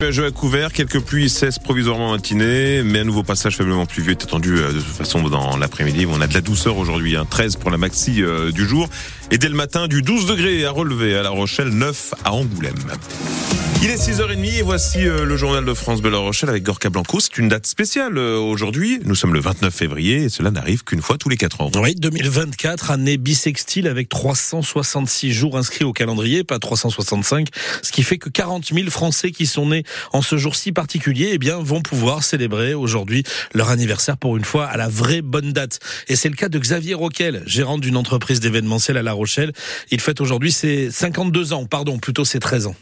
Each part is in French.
Nuageux à couvert, quelques pluies cessent provisoirement matinée, mais un nouveau passage faiblement pluvieux est attendu euh, de toute façon dans l'après-midi. On a de la douceur aujourd'hui, hein, 13 pour la maxi euh, du jour. Et dès le matin, du 12 degrés à relever à La Rochelle, 9 à Angoulême. Il est 6h30 et voici euh, le journal de France Belle Rochelle avec Gorka Blanco. C'est une date spéciale euh, aujourd'hui. Nous sommes le 29 février et cela n'arrive qu'une fois tous les 4 ans. Oui, 2024, année bisextile avec 366 jours inscrits au calendrier, pas 365, ce qui fait que 40 000 Français qui sont nés en ce jour si particulier, eh bien, vont pouvoir célébrer aujourd'hui leur anniversaire pour une fois à la vraie bonne date. Et c'est le cas de Xavier Roquel, gérant d'une entreprise d'événementiel à La Rochelle. Il fête aujourd'hui ses 52 ans, pardon, plutôt ses 13 ans.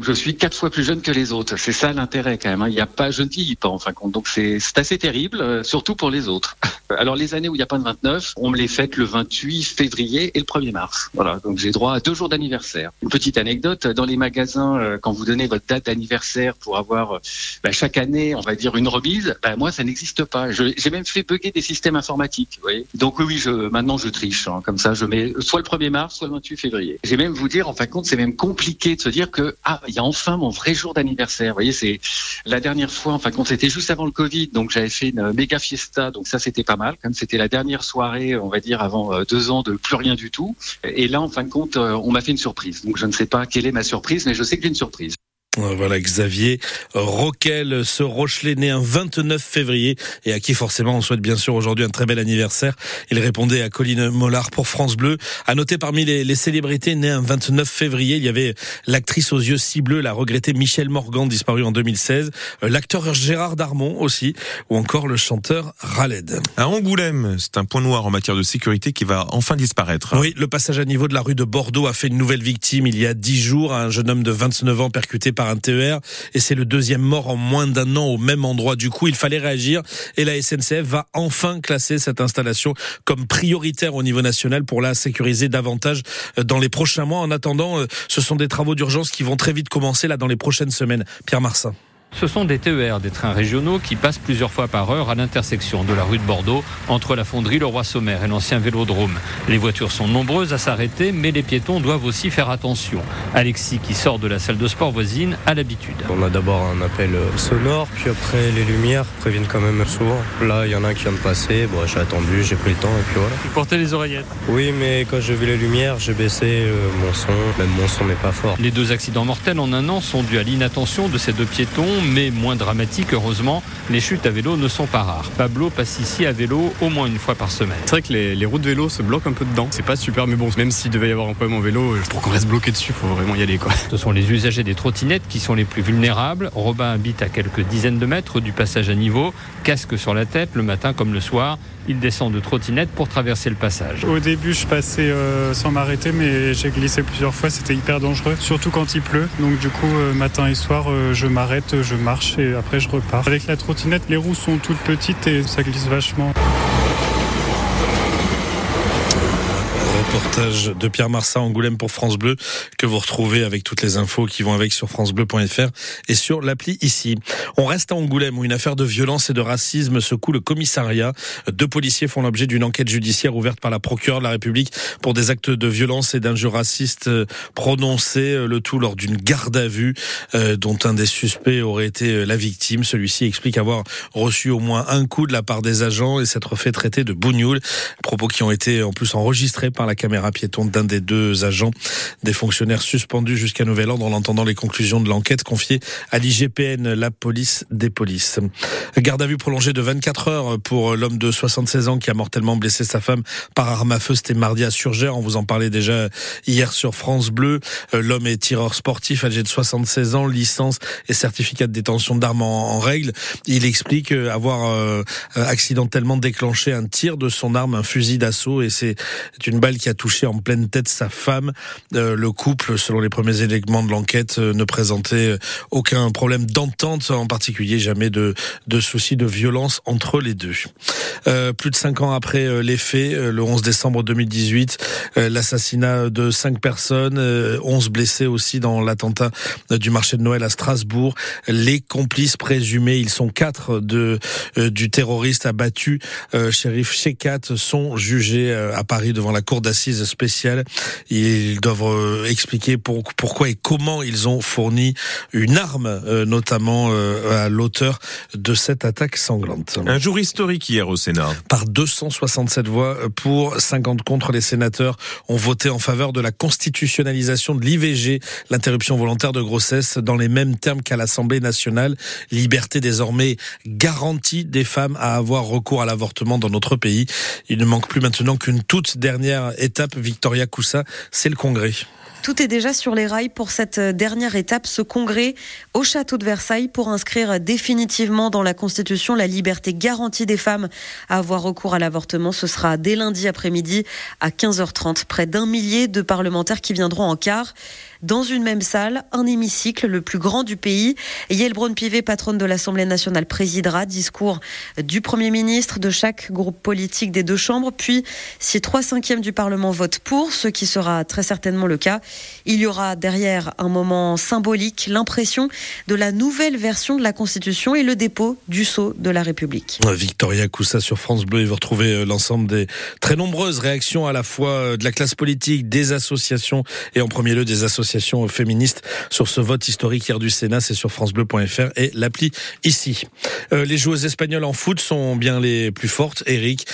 Je suis quatre fois plus jeune que les autres. C'est ça l'intérêt quand même. Hein. Il n'y a pas, je ne vieillis pas en fin de compte. Donc c'est assez terrible, euh, surtout pour les autres. Alors les années où il n'y a pas de 29, on me les fête le 28 février et le 1er mars. Voilà, donc j'ai droit à deux jours d'anniversaire. Une petite anecdote, dans les magasins, euh, quand vous donnez votre date d'anniversaire pour avoir euh, bah, chaque année, on va dire, une remise, bah, moi ça n'existe pas. J'ai même fait bugger des systèmes informatiques. Vous voyez donc oui, je, maintenant je triche. Hein. Comme ça, je mets soit le 1er mars, soit le 28 février. J'ai même vous dire, en fin de compte, c'est même compliqué de se dire que ah il y a enfin mon vrai jour d'anniversaire. Vous voyez, c'est la dernière fois, enfin, quand c'était juste avant le Covid, donc j'avais fait une méga fiesta, donc ça c'était pas mal. Comme c'était la dernière soirée, on va dire avant euh, deux ans de plus rien du tout. Et là, en fin de compte, euh, on m'a fait une surprise. Donc je ne sais pas quelle est ma surprise, mais je sais que j'ai une surprise. Voilà Xavier Roquel, ce Rochelet né un 29 février et à qui forcément on souhaite bien sûr aujourd'hui un très bel anniversaire. Il répondait à Colline Mollard pour France Bleu. À noter parmi les, les célébrités nées un 29 février, il y avait l'actrice aux yeux si bleus, la regrettée Michel Morgan, disparue en 2016, euh, l'acteur Gérard Darmon aussi, ou encore le chanteur Raled. À Angoulême, c'est un point noir en matière de sécurité qui va enfin disparaître. Oui, le passage à niveau de la rue de Bordeaux a fait une nouvelle victime il y a dix jours, un jeune homme de 29 ans percuté par un TER et c'est le deuxième mort en moins d'un an au même endroit. Du coup, il fallait réagir et la SNCF va enfin classer cette installation comme prioritaire au niveau national pour la sécuriser davantage euh, dans les prochains mois. En attendant, euh, ce sont des travaux d'urgence qui vont très vite commencer là dans les prochaines semaines. Pierre Marsin. Ce sont des TER, des trains régionaux qui passent plusieurs fois par heure à l'intersection de la rue de Bordeaux entre la fonderie Le Roi-Sommer et l'ancien vélodrome. Les voitures sont nombreuses à s'arrêter, mais les piétons doivent aussi faire attention. Alexis, qui sort de la salle de sport voisine, a l'habitude. On a d'abord un appel sonore, puis après les lumières préviennent quand même souvent. Là, il y en a un qui vient de passer, bon, j'ai attendu, j'ai pris le temps et puis voilà. Vous portez les oreillettes Oui, mais quand j'ai vu les lumières, j'ai baissé euh, mon son, même mon son n'est pas fort. Les deux accidents mortels en un an sont dus à l'inattention de ces deux piétons mais moins dramatique, heureusement. Les chutes à vélo ne sont pas rares. Pablo passe ici à vélo au moins une fois par semaine. C'est vrai que les, les routes de vélo se bloquent un peu dedans. C'est pas super, mais bon, même s'il devait y avoir un problème en vélo, pour qu'on reste bloqué dessus, faut vraiment y aller, quoi. Ce sont les usagers des trottinettes qui sont les plus vulnérables. Robin habite à quelques dizaines de mètres du passage à niveau, casque sur la tête le matin comme le soir. Il descend de trottinette pour traverser le passage. Au début, je passais euh, sans m'arrêter, mais j'ai glissé plusieurs fois. C'était hyper dangereux, surtout quand il pleut. Donc du coup, euh, matin et soir, euh, je m'arrête, je marche et après je repars. Avec la trottinette, les roues sont toutes petites et ça glisse vachement. Reportage de Pierre Marsat Angoulême pour France Bleu que vous retrouvez avec toutes les infos qui vont avec sur francebleu.fr et sur l'appli ici. On reste à Angoulême où une affaire de violence et de racisme secoue le commissariat. Deux policiers font l'objet d'une enquête judiciaire ouverte par la procureure de la République pour des actes de violence et d'injures racistes prononcés, le tout lors d'une garde à vue euh, dont un des suspects aurait été la victime. Celui-ci explique avoir reçu au moins un coup de la part des agents et s'être fait traiter de bougnoul. Propos qui ont été en plus enregistrés par la caméra piéton d'un des deux agents. Des fonctionnaires suspendus jusqu'à nouvel ordre en entendant les conclusions de l'enquête confiée à l'IGPN, la police des polices. Garde à vue prolongée de 24 heures pour l'homme de 76 ans qui a mortellement blessé sa femme par arme à feu. C'était mardi à Surgère. On vous en parlait déjà hier sur France Bleu. L'homme est tireur sportif, âgé de 76 ans, licence et certificat de détention d'armes en, règle. Il explique avoir euh, accidentellement déclenché un tir de son arme, un fusil d'assaut, et c'est une balle qui a touché en pleine tête sa femme. Euh, le couple, selon les premiers éléments de l'enquête, euh, ne présentait euh, aucun problème d'entente, en particulier jamais de, de soucis de violence entre les deux. plus de cinq ans après les faits, le 11 décembre 2018, l'assassinat de cinq personnes, 11 blessés aussi dans l'attentat du marché de Noël à Strasbourg. Les complices présumés, ils sont quatre de du terroriste abattu, shérif Shekat, sont jugés à Paris devant la cour d'assises assises spéciales. Ils doivent expliquer pourquoi et comment ils ont fourni une arme, notamment à l'auteur de cette attaque sanglante. Un jour historique hier au Sénat. Par 267 voix pour, 50 contre, les sénateurs ont voté en faveur de la constitutionnalisation de l'IVG, l'interruption volontaire de grossesse, dans les mêmes termes qu'à l'Assemblée nationale. Liberté désormais garantie des femmes à avoir recours à l'avortement dans notre pays. Il ne manque plus maintenant qu'une toute dernière étape, Victoria Coussa, c'est le Congrès. Tout est déjà sur les rails pour cette dernière étape, ce congrès au château de Versailles pour inscrire définitivement dans la Constitution la liberté garantie des femmes à avoir recours à l'avortement. Ce sera dès lundi après-midi à 15h30. Près d'un millier de parlementaires qui viendront en quart dans une même salle, un hémicycle le plus grand du pays. Yael Braun-Pivet, patronne de l'Assemblée nationale, présidera. Discours du Premier ministre, de chaque groupe politique des deux chambres. Puis, si trois cinquièmes du Parlement votent pour, ce qui sera très certainement le cas, il y aura derrière un moment symbolique, l'impression de la nouvelle version de la Constitution et le dépôt du sceau de la République. Victoria Coussa sur France Bleu et vous retrouvez euh, l'ensemble des très nombreuses réactions à la fois euh, de la classe politique, des associations et en premier lieu des associations féministe sur ce vote historique hier du Sénat. C'est sur francebleu.fr et l'appli ici. Euh, les joueuses espagnoles en foot sont bien les plus fortes, Eric.